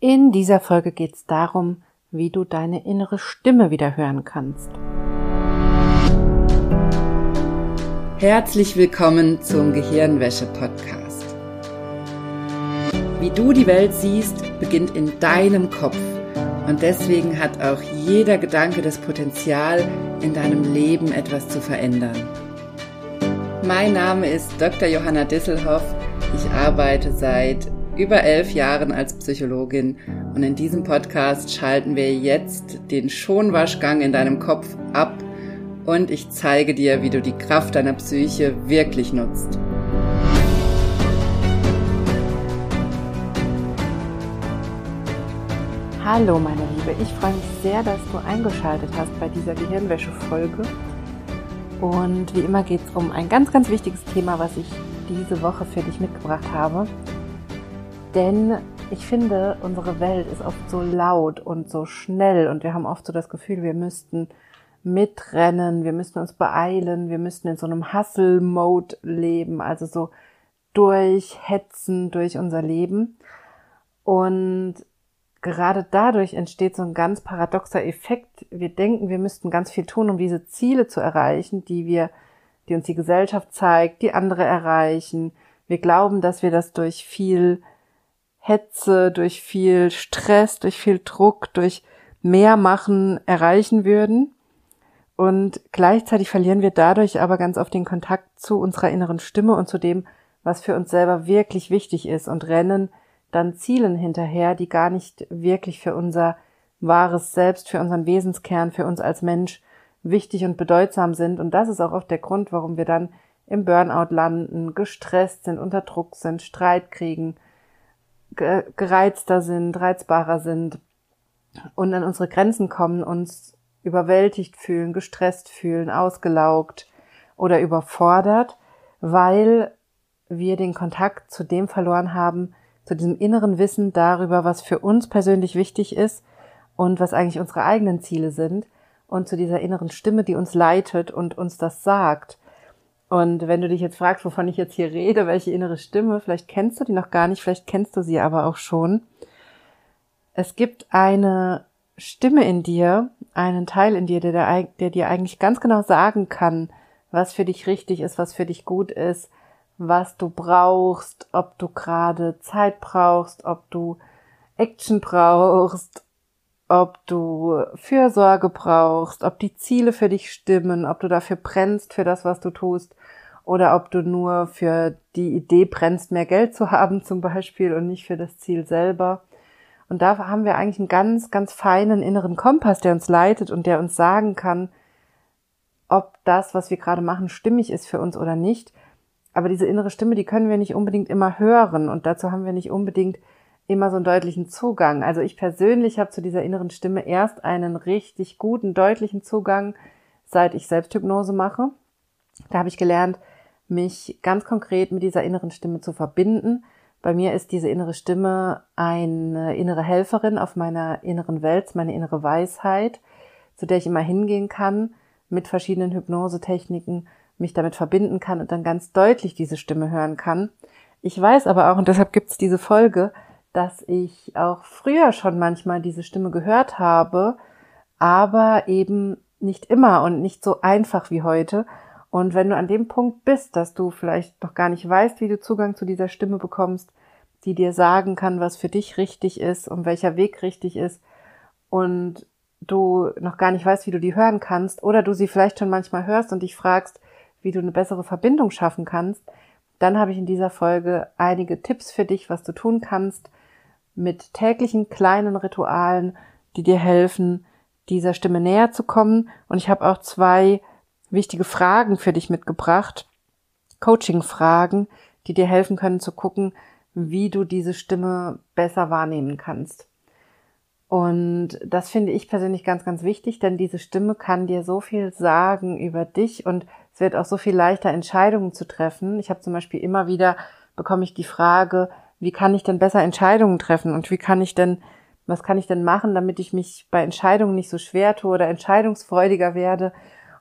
In dieser Folge geht es darum, wie du deine innere Stimme wieder hören kannst. Herzlich willkommen zum Gehirnwäsche-Podcast. Wie du die Welt siehst, beginnt in deinem Kopf. Und deswegen hat auch jeder Gedanke das Potenzial, in deinem Leben etwas zu verändern. Mein Name ist Dr. Johanna Disselhoff. Ich arbeite seit über elf Jahren als Psychologin und in diesem Podcast schalten wir jetzt den Schonwaschgang in deinem Kopf ab und ich zeige dir, wie du die Kraft deiner Psyche wirklich nutzt. Hallo meine Liebe, ich freue mich sehr, dass du eingeschaltet hast bei dieser Gehirnwäsche-Folge. Und wie immer geht es um ein ganz, ganz wichtiges Thema, was ich diese Woche für dich mitgebracht habe. Denn ich finde, unsere Welt ist oft so laut und so schnell und wir haben oft so das Gefühl, wir müssten mitrennen, wir müssten uns beeilen, wir müssten in so einem Hustle-Mode leben, also so durchhetzen durch unser Leben. Und gerade dadurch entsteht so ein ganz paradoxer Effekt. Wir denken, wir müssten ganz viel tun, um diese Ziele zu erreichen, die wir, die uns die Gesellschaft zeigt, die andere erreichen. Wir glauben, dass wir das durch viel Hetze, durch viel Stress, durch viel Druck, durch mehr machen erreichen würden. Und gleichzeitig verlieren wir dadurch aber ganz oft den Kontakt zu unserer inneren Stimme und zu dem, was für uns selber wirklich wichtig ist und rennen dann Zielen hinterher, die gar nicht wirklich für unser wahres Selbst, für unseren Wesenskern, für uns als Mensch wichtig und bedeutsam sind. Und das ist auch oft der Grund, warum wir dann im Burnout landen, gestresst sind, unter Druck sind, Streit kriegen, gereizter sind, reizbarer sind und an unsere Grenzen kommen, uns überwältigt fühlen, gestresst fühlen, ausgelaugt oder überfordert, weil wir den Kontakt zu dem verloren haben, zu diesem inneren Wissen darüber, was für uns persönlich wichtig ist und was eigentlich unsere eigenen Ziele sind und zu dieser inneren Stimme, die uns leitet und uns das sagt. Und wenn du dich jetzt fragst, wovon ich jetzt hier rede, welche innere Stimme, vielleicht kennst du die noch gar nicht, vielleicht kennst du sie aber auch schon. Es gibt eine Stimme in dir, einen Teil in dir, der, der dir eigentlich ganz genau sagen kann, was für dich richtig ist, was für dich gut ist, was du brauchst, ob du gerade Zeit brauchst, ob du Action brauchst, ob du Fürsorge brauchst, ob die Ziele für dich stimmen, ob du dafür brennst für das, was du tust, oder ob du nur für die Idee brennst, mehr Geld zu haben zum Beispiel und nicht für das Ziel selber. Und da haben wir eigentlich einen ganz, ganz feinen inneren Kompass, der uns leitet und der uns sagen kann, ob das, was wir gerade machen, stimmig ist für uns oder nicht. Aber diese innere Stimme, die können wir nicht unbedingt immer hören und dazu haben wir nicht unbedingt immer so einen deutlichen Zugang. Also ich persönlich habe zu dieser inneren Stimme erst einen richtig guten, deutlichen Zugang, seit ich Selbsthypnose mache. Da habe ich gelernt, mich ganz konkret mit dieser inneren Stimme zu verbinden. Bei mir ist diese innere Stimme eine innere Helferin auf meiner inneren Welt, meine innere Weisheit, zu der ich immer hingehen kann, mit verschiedenen Hypnosetechniken mich damit verbinden kann und dann ganz deutlich diese Stimme hören kann. Ich weiß aber auch, und deshalb gibt es diese Folge, dass ich auch früher schon manchmal diese Stimme gehört habe, aber eben nicht immer und nicht so einfach wie heute. Und wenn du an dem Punkt bist, dass du vielleicht noch gar nicht weißt, wie du Zugang zu dieser Stimme bekommst, die dir sagen kann, was für dich richtig ist und welcher Weg richtig ist, und du noch gar nicht weißt, wie du die hören kannst, oder du sie vielleicht schon manchmal hörst und dich fragst, wie du eine bessere Verbindung schaffen kannst, dann habe ich in dieser Folge einige Tipps für dich, was du tun kannst mit täglichen kleinen Ritualen, die dir helfen, dieser Stimme näher zu kommen. Und ich habe auch zwei wichtige Fragen für dich mitgebracht, Coaching-Fragen, die dir helfen können zu gucken, wie du diese Stimme besser wahrnehmen kannst. Und das finde ich persönlich ganz, ganz wichtig, denn diese Stimme kann dir so viel sagen über dich und es wird auch so viel leichter, Entscheidungen zu treffen. Ich habe zum Beispiel immer wieder bekomme ich die Frage, wie kann ich denn besser Entscheidungen treffen und wie kann ich denn, was kann ich denn machen, damit ich mich bei Entscheidungen nicht so schwer tue oder entscheidungsfreudiger werde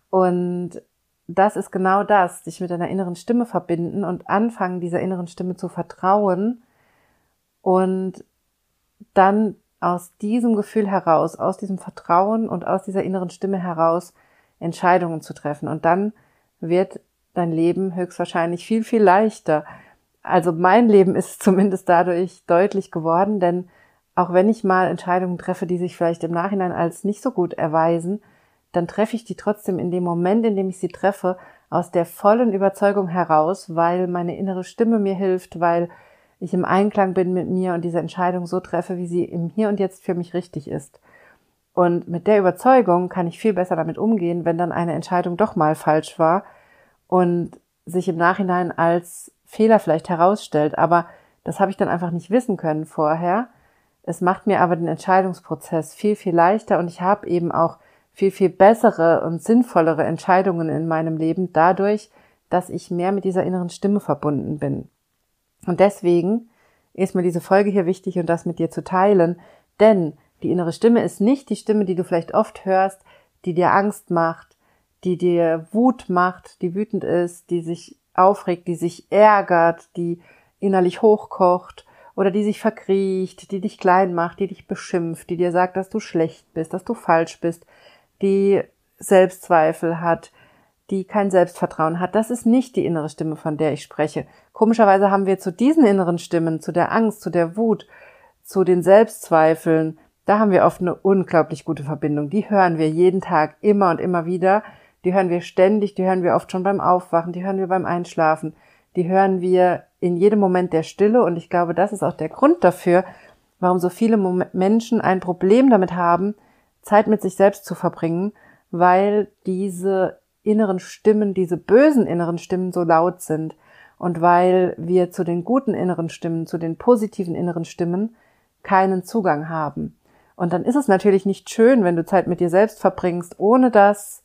und das ist genau das, dich mit deiner inneren Stimme verbinden und anfangen, dieser inneren Stimme zu vertrauen und dann aus diesem Gefühl heraus, aus diesem Vertrauen und aus dieser inneren Stimme heraus Entscheidungen zu treffen. Und dann wird dein Leben höchstwahrscheinlich viel, viel leichter. Also mein Leben ist zumindest dadurch deutlich geworden, denn auch wenn ich mal Entscheidungen treffe, die sich vielleicht im Nachhinein als nicht so gut erweisen, dann treffe ich die trotzdem in dem Moment, in dem ich sie treffe, aus der vollen Überzeugung heraus, weil meine innere Stimme mir hilft, weil ich im Einklang bin mit mir und diese Entscheidung so treffe, wie sie im Hier und Jetzt für mich richtig ist. Und mit der Überzeugung kann ich viel besser damit umgehen, wenn dann eine Entscheidung doch mal falsch war und sich im Nachhinein als Fehler vielleicht herausstellt. Aber das habe ich dann einfach nicht wissen können vorher. Es macht mir aber den Entscheidungsprozess viel, viel leichter und ich habe eben auch viel, viel bessere und sinnvollere Entscheidungen in meinem Leben dadurch, dass ich mehr mit dieser inneren Stimme verbunden bin. Und deswegen ist mir diese Folge hier wichtig und das mit dir zu teilen, denn die innere Stimme ist nicht die Stimme, die du vielleicht oft hörst, die dir Angst macht, die dir Wut macht, die wütend ist, die sich aufregt, die sich ärgert, die innerlich hochkocht oder die sich verkriecht, die dich klein macht, die dich beschimpft, die dir sagt, dass du schlecht bist, dass du falsch bist, die Selbstzweifel hat, die kein Selbstvertrauen hat. Das ist nicht die innere Stimme, von der ich spreche. Komischerweise haben wir zu diesen inneren Stimmen, zu der Angst, zu der Wut, zu den Selbstzweifeln, da haben wir oft eine unglaublich gute Verbindung. Die hören wir jeden Tag immer und immer wieder. Die hören wir ständig, die hören wir oft schon beim Aufwachen, die hören wir beim Einschlafen, die hören wir in jedem Moment der Stille und ich glaube, das ist auch der Grund dafür, warum so viele Menschen ein Problem damit haben, Zeit mit sich selbst zu verbringen, weil diese inneren Stimmen, diese bösen inneren Stimmen so laut sind und weil wir zu den guten inneren Stimmen, zu den positiven inneren Stimmen keinen Zugang haben. Und dann ist es natürlich nicht schön, wenn du Zeit mit dir selbst verbringst, ohne dass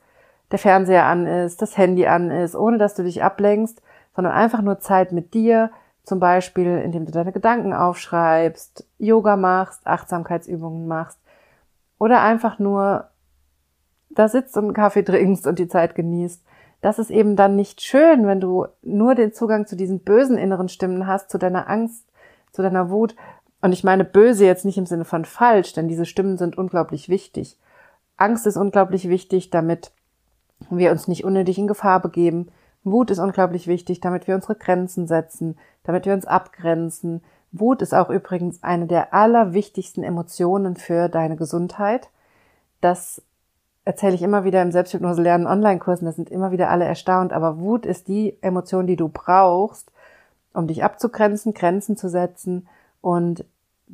der Fernseher an ist, das Handy an ist, ohne dass du dich ablenkst, sondern einfach nur Zeit mit dir, zum Beispiel indem du deine Gedanken aufschreibst, Yoga machst, Achtsamkeitsübungen machst oder einfach nur da sitzt und einen Kaffee trinkst und die Zeit genießt. Das ist eben dann nicht schön, wenn du nur den Zugang zu diesen bösen inneren Stimmen hast, zu deiner Angst, zu deiner Wut. Und ich meine böse jetzt nicht im Sinne von falsch, denn diese Stimmen sind unglaublich wichtig. Angst ist unglaublich wichtig, damit wir uns nicht unnötig in Gefahr begeben. Wut ist unglaublich wichtig, damit wir unsere Grenzen setzen, damit wir uns abgrenzen. Wut ist auch übrigens eine der allerwichtigsten Emotionen für deine Gesundheit. Das erzähle ich immer wieder im Selbsthypnose lernen Online-Kursen, das sind immer wieder alle erstaunt, aber Wut ist die Emotion, die du brauchst, um dich abzugrenzen, Grenzen zu setzen und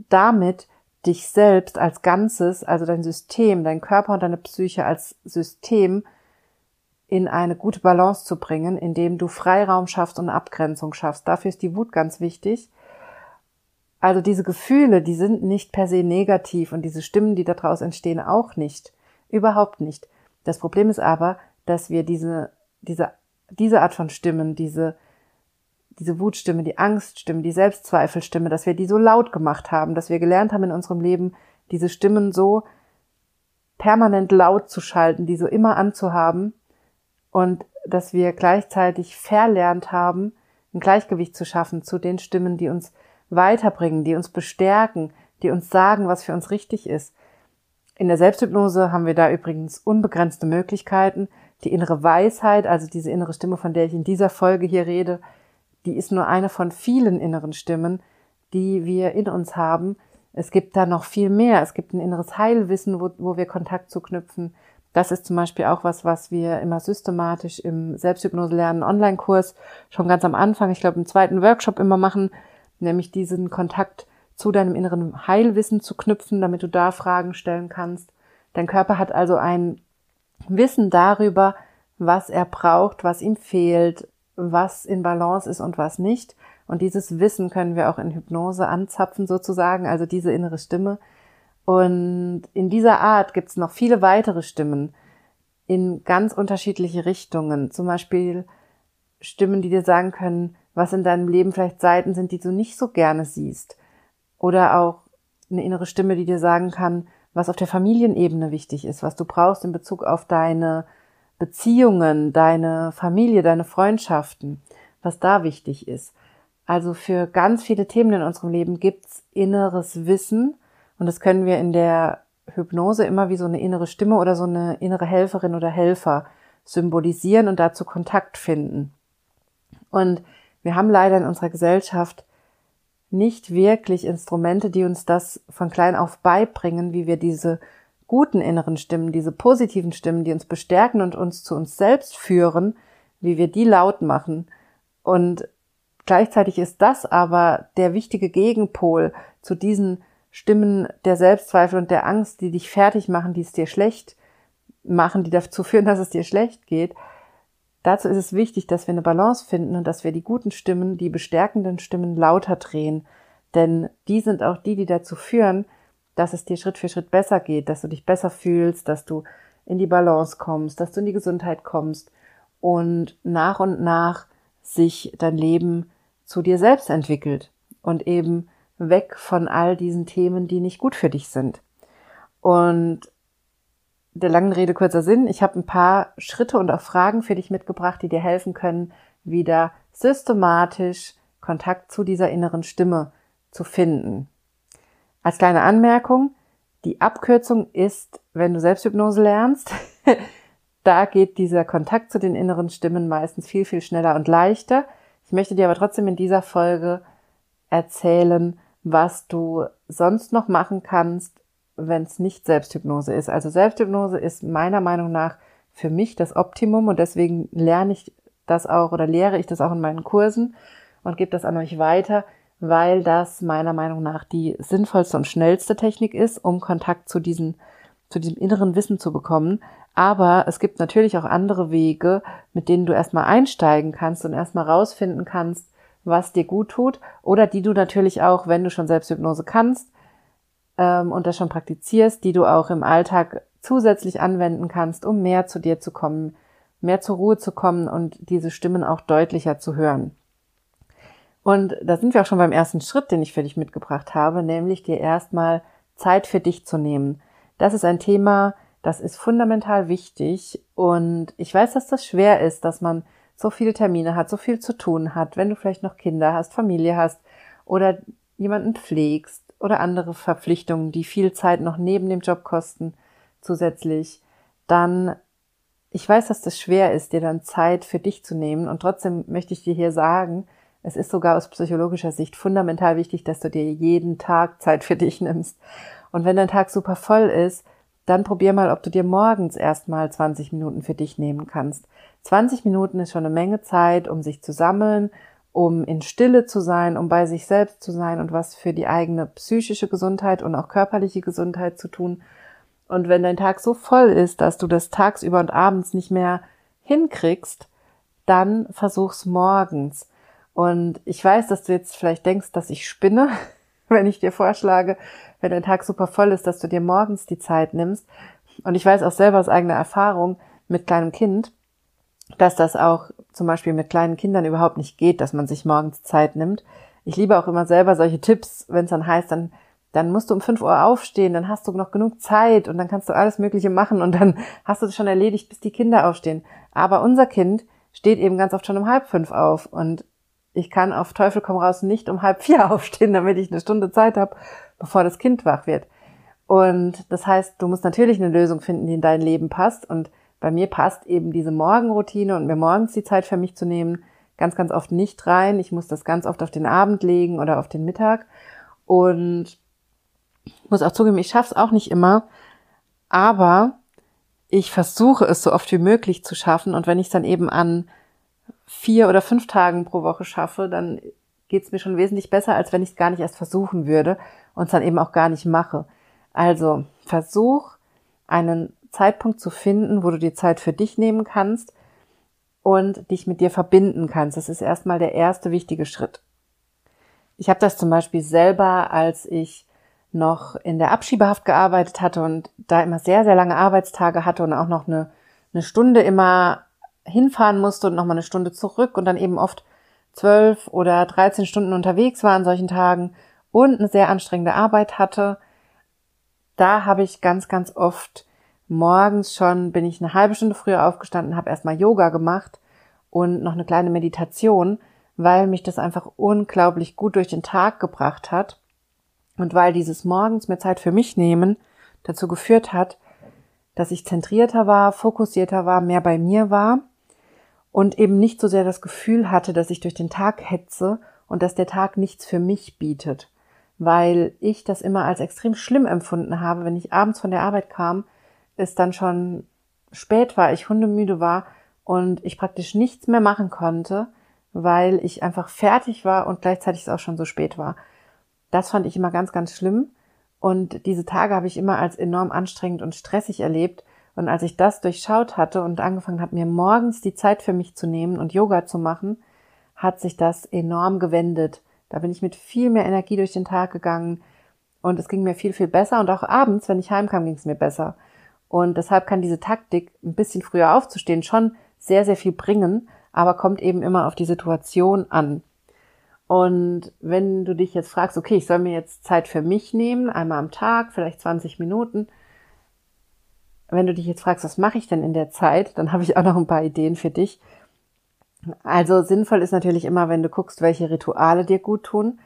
damit dich selbst als Ganzes, also dein System, dein Körper und deine Psyche als System in eine gute Balance zu bringen, indem du Freiraum schaffst und Abgrenzung schaffst. Dafür ist die Wut ganz wichtig. Also diese Gefühle, die sind nicht per se negativ und diese Stimmen, die daraus entstehen, auch nicht. Überhaupt nicht. Das Problem ist aber, dass wir diese, diese, diese Art von Stimmen, diese, diese Wutstimme, die Angststimme, die Selbstzweifelstimme, dass wir die so laut gemacht haben, dass wir gelernt haben in unserem Leben, diese Stimmen so permanent laut zu schalten, die so immer anzuhaben und dass wir gleichzeitig verlernt haben, ein Gleichgewicht zu schaffen zu den Stimmen, die uns weiterbringen, die uns bestärken, die uns sagen, was für uns richtig ist. In der Selbsthypnose haben wir da übrigens unbegrenzte Möglichkeiten. Die innere Weisheit, also diese innere Stimme, von der ich in dieser Folge hier rede, die ist nur eine von vielen inneren Stimmen, die wir in uns haben. Es gibt da noch viel mehr. Es gibt ein inneres Heilwissen, wo, wo wir Kontakt zu knüpfen. Das ist zum Beispiel auch was, was wir immer systematisch im Selbsthypnose lernen Online-Kurs schon ganz am Anfang, ich glaube im zweiten Workshop immer machen, nämlich diesen Kontakt zu deinem inneren Heilwissen zu knüpfen, damit du da Fragen stellen kannst. Dein Körper hat also ein Wissen darüber, was er braucht, was ihm fehlt, was in Balance ist und was nicht. Und dieses Wissen können wir auch in Hypnose anzapfen sozusagen, also diese innere Stimme. Und in dieser Art gibt es noch viele weitere Stimmen in ganz unterschiedliche Richtungen. Zum Beispiel Stimmen, die dir sagen können, was in deinem Leben vielleicht Seiten sind, die du nicht so gerne siehst. Oder auch eine innere Stimme, die dir sagen kann, was auf der Familienebene wichtig ist, was du brauchst in Bezug auf deine Beziehungen, deine Familie, deine Freundschaften, was da wichtig ist. Also für ganz viele Themen in unserem Leben gibt's inneres Wissen Und das können wir in der Hypnose immer wie so eine innere Stimme oder so eine innere Helferin oder Helfer symbolisieren und dazu Kontakt finden. Und wir haben leider in unserer Gesellschaft nicht wirklich Instrumente, die uns das von klein auf beibringen, wie wir diese guten inneren Stimmen, diese positiven Stimmen, die uns bestärken und uns zu uns selbst führen, wie wir die laut machen. Und gleichzeitig ist das aber der wichtige Gegenpol zu diesen Stimmen der Selbstzweifel und der Angst, die dich fertig machen, die es dir schlecht machen, die dazu führen, dass es dir schlecht geht. Dazu ist es wichtig, dass wir eine Balance finden und dass wir die guten Stimmen, die bestärkenden Stimmen lauter drehen. Denn die sind auch die, die dazu führen, dass es dir Schritt für Schritt besser geht, dass du dich besser fühlst, dass du in die Balance kommst, dass du in die Gesundheit kommst und nach und nach sich dein Leben zu dir selbst entwickelt und eben weg von all diesen Themen, die nicht gut für dich sind. Und der langen Rede kurzer Sinn, ich habe ein paar Schritte und auch Fragen für dich mitgebracht, die dir helfen können, wieder systematisch Kontakt zu dieser inneren Stimme zu finden. Als kleine Anmerkung, die Abkürzung ist, wenn du Selbsthypnose lernst, da geht dieser Kontakt zu den inneren Stimmen meistens viel, viel schneller und leichter. Ich möchte dir aber trotzdem in dieser Folge erzählen, was du sonst noch machen kannst, wenn es nicht Selbsthypnose ist. Also Selbsthypnose ist meiner Meinung nach für mich das Optimum und deswegen lerne ich das auch oder lehre ich das auch in meinen Kursen und gebe das an euch weiter, weil das meiner Meinung nach die sinnvollste und schnellste Technik ist, um Kontakt zu diesen zu diesem inneren Wissen zu bekommen. Aber es gibt natürlich auch andere Wege, mit denen du erstmal einsteigen kannst und erstmal rausfinden kannst, was dir gut tut oder die du natürlich auch, wenn du schon Selbsthypnose kannst ähm, und das schon praktizierst, die du auch im Alltag zusätzlich anwenden kannst, um mehr zu dir zu kommen, mehr zur Ruhe zu kommen und diese Stimmen auch deutlicher zu hören. Und da sind wir auch schon beim ersten Schritt, den ich für dich mitgebracht habe, nämlich dir erstmal Zeit für dich zu nehmen. Das ist ein Thema, das ist fundamental wichtig und ich weiß, dass das schwer ist, dass man so viele Termine hat, so viel zu tun hat, wenn du vielleicht noch Kinder hast, Familie hast oder jemanden pflegst oder andere Verpflichtungen, die viel Zeit noch neben dem Job kosten zusätzlich, dann ich weiß, dass das schwer ist, dir dann Zeit für dich zu nehmen und trotzdem möchte ich dir hier sagen, es ist sogar aus psychologischer Sicht fundamental wichtig, dass du dir jeden Tag Zeit für dich nimmst. Und wenn dein Tag super voll ist, dann probier mal, ob du dir morgens erstmal 20 Minuten für dich nehmen kannst. 20 Minuten ist schon eine Menge Zeit, um sich zu sammeln, um in Stille zu sein, um bei sich selbst zu sein und was für die eigene psychische Gesundheit und auch körperliche Gesundheit zu tun. Und wenn dein Tag so voll ist, dass du das tagsüber und abends nicht mehr hinkriegst, dann versuch's morgens. Und ich weiß, dass du jetzt vielleicht denkst, dass ich spinne, wenn ich dir vorschlage, wenn dein Tag super voll ist, dass du dir morgens die Zeit nimmst. Und ich weiß auch selber aus eigener Erfahrung mit kleinem Kind, dass das auch zum Beispiel mit kleinen Kindern überhaupt nicht geht, dass man sich morgens Zeit nimmt. Ich liebe auch immer selber solche Tipps, wenn es dann heißt, dann, dann musst du um 5 Uhr aufstehen, dann hast du noch genug Zeit und dann kannst du alles Mögliche machen und dann hast du es schon erledigt, bis die Kinder aufstehen. Aber unser Kind steht eben ganz oft schon um halb fünf auf und ich kann auf Teufel komm raus nicht um halb vier aufstehen, damit ich eine Stunde Zeit habe, bevor das Kind wach wird. Und das heißt, du musst natürlich eine Lösung finden, die in dein Leben passt. Und bei mir passt eben diese Morgenroutine und mir morgens die Zeit für mich zu nehmen, ganz, ganz oft nicht rein. Ich muss das ganz oft auf den Abend legen oder auf den Mittag. Und muss auch zugeben, ich schaffe es auch nicht immer. Aber ich versuche es so oft wie möglich zu schaffen. Und wenn ich es dann eben an vier oder fünf Tagen pro Woche schaffe, dann geht es mir schon wesentlich besser, als wenn ich es gar nicht erst versuchen würde und es dann eben auch gar nicht mache. Also versuch einen Zeitpunkt zu finden, wo du dir Zeit für dich nehmen kannst und dich mit dir verbinden kannst. Das ist erstmal der erste wichtige Schritt. Ich habe das zum Beispiel selber, als ich noch in der Abschiebehaft gearbeitet hatte und da immer sehr, sehr lange Arbeitstage hatte und auch noch eine, eine Stunde immer hinfahren musste und nochmal eine Stunde zurück und dann eben oft zwölf oder dreizehn Stunden unterwegs war an solchen Tagen und eine sehr anstrengende Arbeit hatte, da habe ich ganz, ganz oft morgens schon, bin ich eine halbe Stunde früher aufgestanden, habe erstmal Yoga gemacht und noch eine kleine Meditation, weil mich das einfach unglaublich gut durch den Tag gebracht hat Und weil dieses morgens mir Zeit für mich nehmen dazu geführt hat, dass ich zentrierter war, fokussierter war, mehr bei mir war und eben nicht so sehr das Gefühl hatte, dass ich durch den Tag hetze und dass der Tag nichts für mich bietet, weil ich das immer als extrem schlimm empfunden habe, wenn ich abends von der Arbeit kam, es dann schon spät war, ich hundemüde war und ich praktisch nichts mehr machen konnte, weil ich einfach fertig war und gleichzeitig es auch schon so spät war. Das fand ich immer ganz, ganz schlimm. Und diese Tage habe ich immer als enorm anstrengend und stressig erlebt. Und als ich das durchschaut hatte und angefangen habe, mir morgens die Zeit für mich zu nehmen und Yoga zu machen, hat sich das enorm gewendet. Da bin ich mit viel mehr Energie durch den Tag gegangen und es ging mir viel, viel besser. Und auch abends, wenn ich heimkam, ging es mir besser. Und deshalb kann diese Taktik, ein bisschen früher aufzustehen, schon sehr, sehr viel bringen, aber kommt eben immer auf die Situation an. Und wenn du dich jetzt fragst, okay, ich soll mir jetzt Zeit für mich nehmen, einmal am Tag, vielleicht 20 Minuten. Wenn du dich jetzt fragst, was mache ich denn in der Zeit, dann habe ich auch noch ein paar Ideen für dich. Also sinnvoll ist natürlich immer, wenn du guckst, welche Rituale dir gut tun.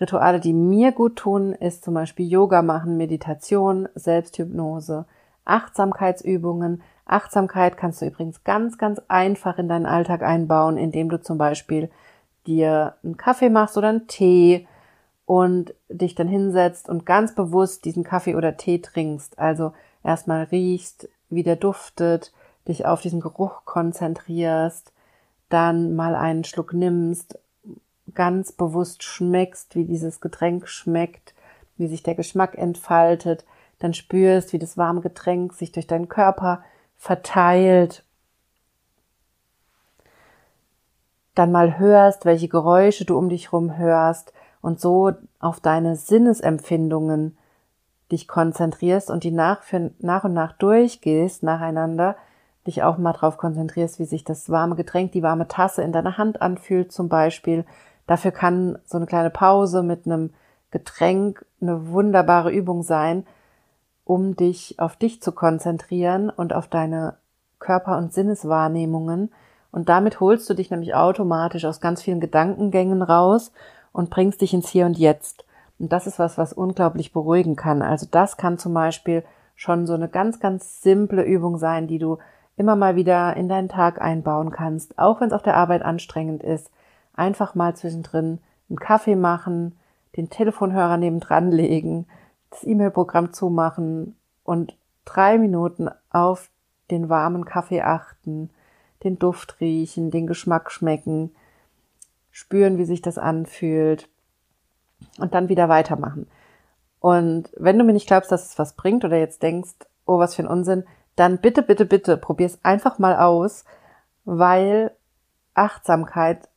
Rituale, die mir gut tun, ist zum Beispiel Yoga machen, Meditation, Selbsthypnose, Achtsamkeitsübungen. Achtsamkeit kannst du übrigens ganz, ganz einfach in deinen Alltag einbauen, indem du zum Beispiel dir einen Kaffee machst oder einen Tee und dich dann hinsetzt und ganz bewusst diesen Kaffee oder Tee trinkst. Also erstmal riechst, wie der duftet, dich auf diesen Geruch konzentrierst, dann mal einen Schluck nimmst, ganz bewusst schmeckst, wie dieses Getränk schmeckt, wie sich der Geschmack entfaltet, dann spürst, wie das warme Getränk sich durch deinen Körper verteilt dann mal hörst, welche Geräusche du um dich rum hörst und so auf deine Sinnesempfindungen dich konzentrierst und die nach, für, nach und nach durchgehst, nacheinander, dich auch mal drauf konzentrierst, wie sich das warme Getränk, die warme Tasse in deiner Hand anfühlt zum Beispiel. Dafür kann so eine kleine Pause mit einem Getränk eine wunderbare Übung sein, um dich auf dich zu konzentrieren und auf deine Körper- und Sinneswahrnehmungen und damit holst du dich nämlich automatisch aus ganz vielen Gedankengängen raus und bringst dich ins Hier und Jetzt. Und das ist was, was unglaublich beruhigen kann. Also das kann zum Beispiel schon so eine ganz, ganz simple Übung sein, die du immer mal wieder in deinen Tag einbauen kannst, auch wenn es auf der Arbeit anstrengend ist. Einfach mal zwischendrin einen Kaffee machen, den Telefonhörer nebendran legen, das E-Mail-Programm zumachen und drei Minuten auf den warmen Kaffee achten den Duft riechen, den Geschmack schmecken, spüren, wie sich das anfühlt und dann wieder weitermachen. Und wenn du mir nicht glaubst, dass es was bringt oder jetzt denkst, oh, was für ein Unsinn, dann bitte, bitte, bitte probier es einfach mal aus, weil Achtsamkeit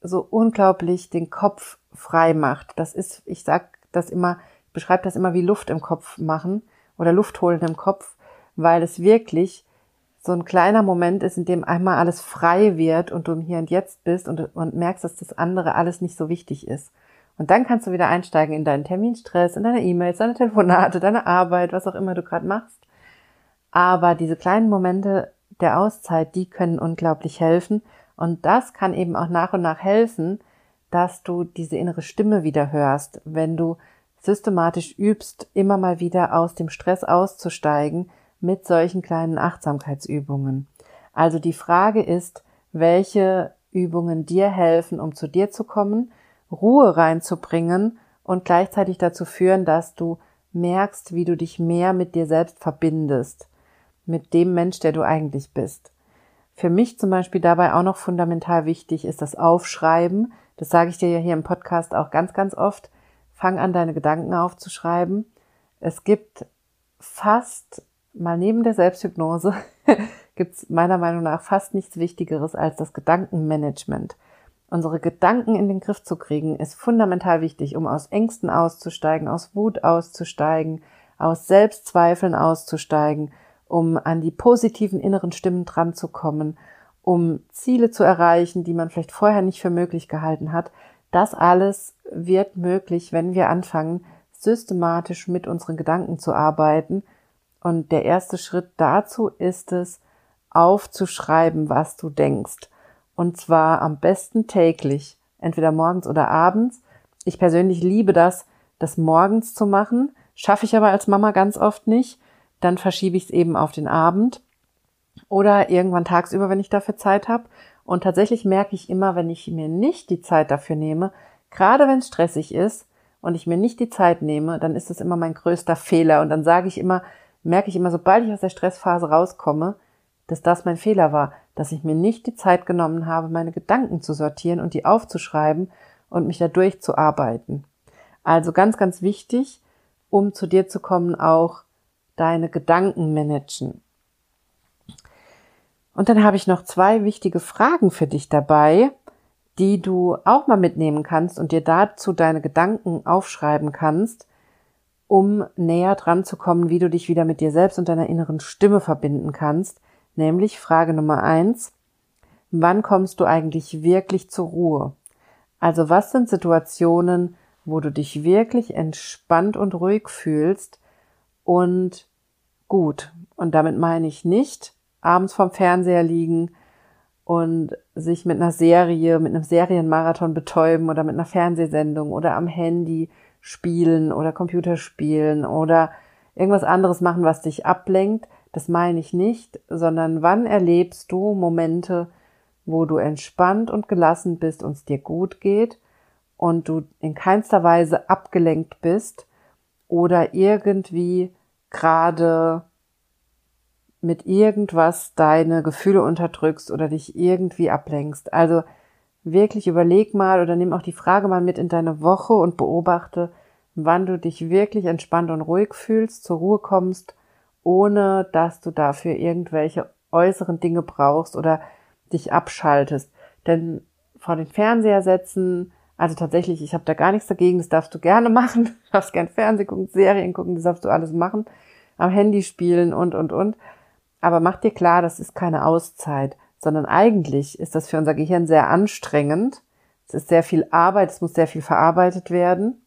so unglaublich den Kopf frei macht. Das ist, ich sag das immer, beschreibe das immer wie Luft im Kopf machen oder Luft holen im Kopf, weil es wirklich so ein kleiner Moment ist, in dem einmal alles frei wird und du im Hier und Jetzt bist und, und merkst, dass das andere alles nicht so wichtig ist. Und dann kannst du wieder einsteigen in deinen Terminstress, in deine E-Mails, deine Telefonate, deine Arbeit, was auch immer du gerade machst. Aber diese kleinen Momente der Auszeit, die können unglaublich helfen. Und das kann eben auch nach und nach helfen, dass du diese innere Stimme wieder hörst, wenn du systematisch übst, immer mal wieder aus dem Stress auszusteigen, mit solchen kleinen Achtsamkeitsübungen. Also die Frage ist, welche Übungen dir helfen, um zu dir zu kommen, Ruhe reinzubringen und gleichzeitig dazu führen, dass du merkst, wie du dich mehr mit dir selbst verbindest, mit dem Mensch, der du eigentlich bist. Für mich zum Beispiel dabei auch noch fundamental wichtig ist das Aufschreiben. Das sage ich dir ja hier im Podcast auch ganz, ganz oft. Fang an, deine Gedanken aufzuschreiben. Es gibt fast mal neben der Selbsthypnose gibt es meiner Meinung nach fast nichts Wichtigeres als das Gedankenmanagement. Unsere Gedanken in den Griff zu kriegen, ist fundamental wichtig, um aus Ängsten auszusteigen, aus Wut auszusteigen, aus Selbstzweifeln auszusteigen, um an die positiven inneren Stimmen dran zu kommen, um Ziele zu erreichen, die man vielleicht vorher nicht für möglich gehalten hat. Das alles wird möglich, wenn wir anfangen, systematisch mit unseren Gedanken zu arbeiten und der erste Schritt dazu ist es, aufzuschreiben, was du denkst. Und zwar am besten täglich, entweder morgens oder abends. Ich persönlich liebe das, das morgens zu machen. Schaffe ich aber als Mama ganz oft nicht. Dann verschiebe ich es eben auf den Abend oder irgendwann tagsüber, wenn ich dafür Zeit habe. Und tatsächlich merke ich immer, wenn ich mir nicht die Zeit dafür nehme, gerade wenn es stressig ist und ich mir nicht die Zeit nehme, dann ist es immer mein größter Fehler. Und dann sage ich immer, merke ich immer, sobald ich aus der Stressphase rauskomme, dass das mein Fehler war, dass ich mir nicht die Zeit genommen habe, meine Gedanken zu sortieren und die aufzuschreiben und mich da durchzuarbeiten. Also ganz, ganz wichtig, um zu dir zu kommen, auch deine Gedanken managen. Und dann habe ich noch zwei wichtige Fragen für dich dabei, die du auch mal mitnehmen kannst und dir dazu deine Gedanken aufschreiben kannst, um näher dran zu kommen, wie du dich wieder mit dir selbst und deiner inneren Stimme verbinden kannst. Nämlich Frage Nummer eins. Wann kommst du eigentlich wirklich zur Ruhe? Also was sind Situationen, wo du dich wirklich entspannt und ruhig fühlst und gut? Und damit meine ich nicht, abends vorm Fernseher liegen und sich mit einer Serie, mit einem Serienmarathon betäuben oder mit einer Fernsehsendung oder am Handy spielen oder Computerspielen oder irgendwas anderes machen, was dich ablenkt. Das meine ich nicht, sondern wann erlebst du Momente, wo du entspannt und gelassen bist und es dir gut geht und du in keinster Weise abgelenkt bist oder irgendwie gerade mit irgendwas deine Gefühle unterdrückst oder dich irgendwie ablenkst. Also wirklich überleg mal oder nimm auch die Frage mal mit in deine Woche und beobachte, wann du dich wirklich entspannt und ruhig fühlst, zur Ruhe kommst, ohne dass du dafür irgendwelche äußeren Dinge brauchst oder dich abschaltest. Denn vor den Fernseher setzen, also tatsächlich, ich habe da gar nichts dagegen, das darfst du gerne machen. Du darfst gern Fernsehen gucken, Serien gucken, das darfst du alles machen. Am Handy spielen und, und, und. Aber mach dir klar, das ist keine Auszeit, sondern eigentlich ist das für unser Gehirn sehr anstrengend. Es ist sehr viel Arbeit, es muss sehr viel verarbeitet werden.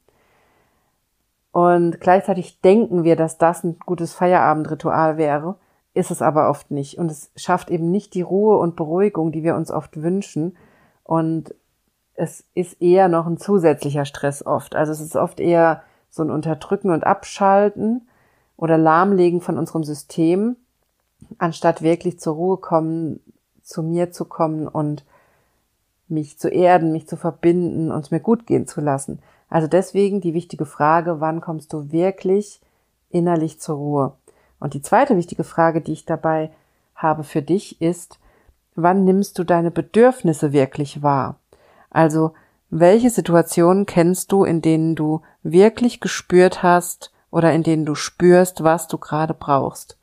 Und gleichzeitig denken wir, dass das ein gutes Feierabendritual wäre, ist es aber oft nicht. Und es schafft eben nicht die Ruhe und Beruhigung, die wir uns oft wünschen. Und es ist eher noch ein zusätzlicher Stress oft. Also es ist oft eher so ein Unterdrücken und Abschalten oder Lahmlegen von unserem System, anstatt wirklich zur Ruhe kommen, zu mir zu kommen und mich zu erden, mich zu verbinden und es mir gut gehen zu lassen. Also deswegen die wichtige Frage, wann kommst du wirklich innerlich zur Ruhe? Und die zweite wichtige Frage, die ich dabei habe für dich, ist, wann nimmst du deine Bedürfnisse wirklich wahr? Also, welche Situationen kennst du, in denen du wirklich gespürt hast oder in denen du spürst, was du gerade brauchst?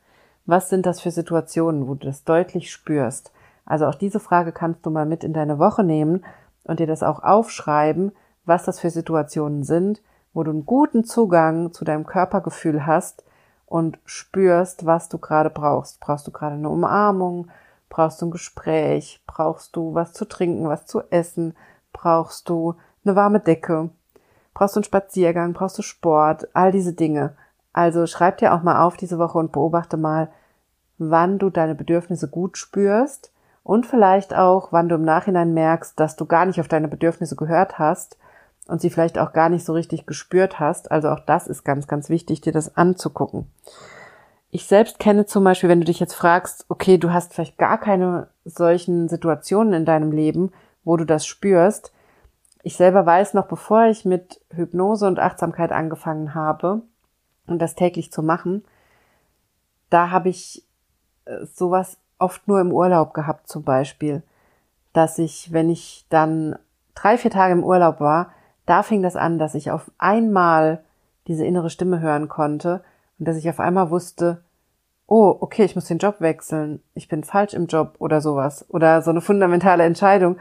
Was sind das für Situationen, wo du das deutlich spürst? Also auch diese Frage kannst du mal mit in deine Woche nehmen und dir das auch aufschreiben, was das für Situationen sind, wo du einen guten Zugang zu deinem Körpergefühl hast und spürst, was du gerade brauchst. Brauchst du gerade eine Umarmung? Brauchst du ein Gespräch? Brauchst du was zu trinken, was zu essen? Brauchst du eine warme Decke? Brauchst du einen Spaziergang? Brauchst du Sport? All diese Dinge. Also schreib dir auch mal auf diese Woche und beobachte mal, wann du deine Bedürfnisse gut spürst und vielleicht auch, wann du im Nachhinein merkst, dass du gar nicht auf deine Bedürfnisse gehört hast und sie vielleicht auch gar nicht so richtig gespürt hast. Also auch das ist ganz, ganz wichtig, dir das anzugucken. Ich selbst kenne zum Beispiel, wenn du dich jetzt fragst, okay, du hast vielleicht gar keine solchen Situationen in deinem Leben, wo du das spürst. Ich selber weiß noch, bevor ich mit Hypnose und Achtsamkeit angefangen habe und das täglich zu machen, da habe ich sowas oft nur im Urlaub gehabt zum Beispiel, dass ich, wenn ich dann drei, vier Tage im Urlaub war, da fing das an, dass ich auf einmal diese innere Stimme hören konnte und dass ich auf einmal wusste, oh, okay, ich muss den Job wechseln, ich bin falsch im Job oder sowas oder so eine fundamentale Entscheidung.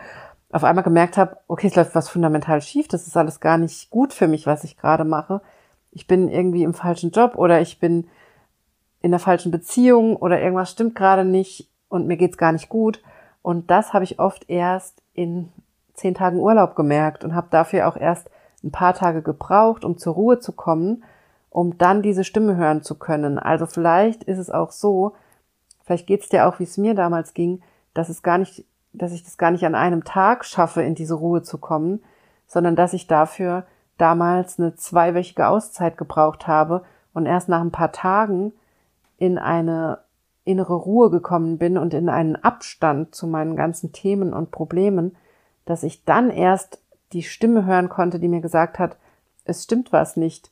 Auf einmal gemerkt habe, okay, es läuft was fundamental schief, das ist alles gar nicht gut für mich, was ich gerade mache. Ich bin irgendwie im falschen Job oder ich bin in der falschen Beziehung oder irgendwas stimmt gerade nicht und mir geht's gar nicht gut. Und das habe ich oft erst in zehn Tagen Urlaub gemerkt und habe dafür auch erst ein paar Tage gebraucht, um zur Ruhe zu kommen, um dann diese Stimme hören zu können. Also vielleicht ist es auch so, vielleicht geht's dir auch, wie es mir damals ging, dass es gar nicht, dass ich das gar nicht an einem Tag schaffe, in diese Ruhe zu kommen, sondern dass ich dafür damals eine zweiwöchige Auszeit gebraucht habe und erst nach ein paar Tagen in eine innere Ruhe gekommen bin und in einen Abstand zu meinen ganzen Themen und Problemen, dass ich dann erst die Stimme hören konnte, die mir gesagt hat, es stimmt was nicht.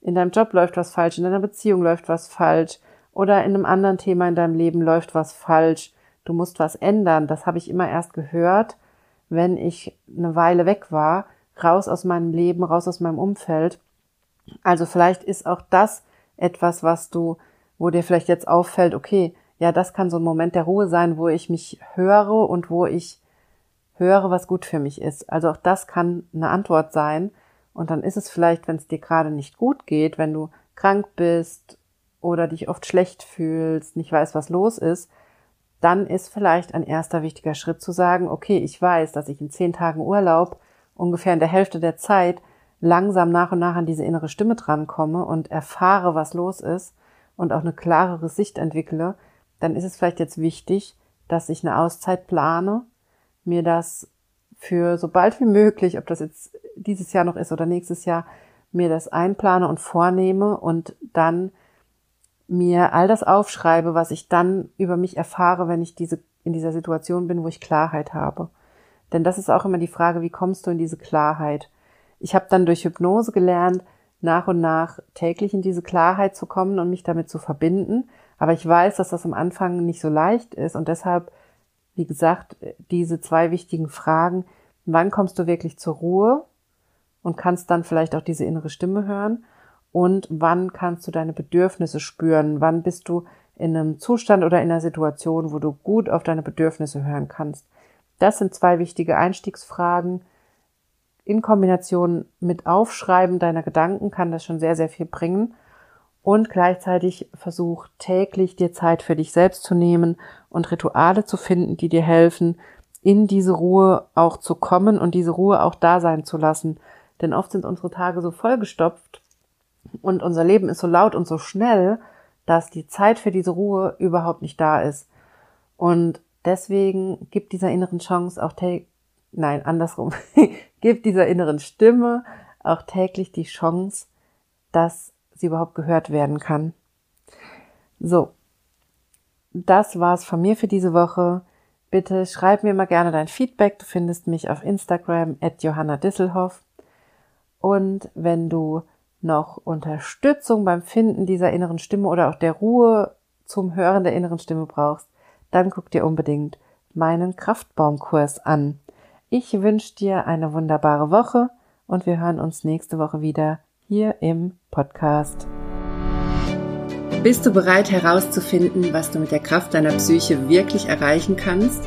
In deinem Job läuft was falsch, in deiner Beziehung läuft was falsch oder in einem anderen Thema in deinem Leben läuft was falsch. Du musst was ändern. Das habe ich immer erst gehört, wenn ich eine Weile weg war, raus aus meinem Leben, raus aus meinem Umfeld. Also vielleicht ist auch das etwas, was du, wo dir vielleicht jetzt auffällt, okay, ja, das kann so ein Moment der Ruhe sein, wo ich mich höre und wo ich höre, was gut für mich ist. Also auch das kann eine Antwort sein. Und dann ist es vielleicht, wenn es dir gerade nicht gut geht, wenn du krank bist oder dich oft schlecht fühlst, nicht weißt, was los ist, dann ist vielleicht ein erster wichtiger Schritt zu sagen, okay, ich weiß, dass ich in zehn Tagen Urlaub ungefähr in der Hälfte der Zeit langsam nach und nach an diese innere Stimme drankomme und erfahre, was los ist und auch eine klarere Sicht entwickle, dann ist es vielleicht jetzt wichtig, dass ich eine Auszeit plane, mir das für so bald wie möglich, ob das jetzt dieses Jahr noch ist oder nächstes Jahr, mir das einplane und vornehme und dann mir all das aufschreibe, was ich dann über mich erfahre, wenn ich diese, in dieser Situation bin, wo ich Klarheit habe. Denn das ist auch immer die Frage, wie kommst du in diese Klarheit? Ich habe dann durch Hypnose gelernt, nach und nach täglich in diese Klarheit zu kommen und mich damit zu verbinden. Aber ich weiß, dass das am Anfang nicht so leicht ist und deshalb, wie gesagt, diese zwei wichtigen Fragen, wann kommst du wirklich zur Ruhe und kannst dann vielleicht auch diese innere Stimme hören und wann kannst du deine Bedürfnisse spüren, wann bist du in einem Zustand oder in einer Situation, wo du gut auf deine Bedürfnisse hören kannst. Das sind zwei wichtige Einstiegsfragen. In Kombination mit Aufschreiben deiner Gedanken kann das schon sehr, sehr viel bringen und gleichzeitig versuch täglich dir Zeit für dich selbst zu nehmen und Rituale zu finden, die dir helfen, in diese Ruhe auch zu kommen und diese Ruhe auch da sein zu lassen. Denn oft sind unsere Tage so vollgestopft und unser Leben ist so laut und so schnell, dass die Zeit für diese Ruhe überhaupt nicht da ist. Und deswegen gibt dieser inneren Chance auch nein, andersrum, gibt dieser inneren Stimme auch täglich die Chance, dass sie überhaupt gehört werden kann. So, das war's von mir für diese Woche. Bitte schreib mir mal gerne dein Feedback. Du findest mich auf Instagram at Johanna Disselhoff. Und wenn du noch Unterstützung beim Finden dieser inneren Stimme oder auch der Ruhe zum Hören der inneren Stimme brauchst, dann guck dir unbedingt meinen Kraftbaumkurs an. Ich wünsche dir eine wunderbare Woche und wir hören uns nächste Woche wieder hier im Podcast. Bist du bereit herauszufinden, was du mit der Kraft deiner Psyche wirklich erreichen kannst?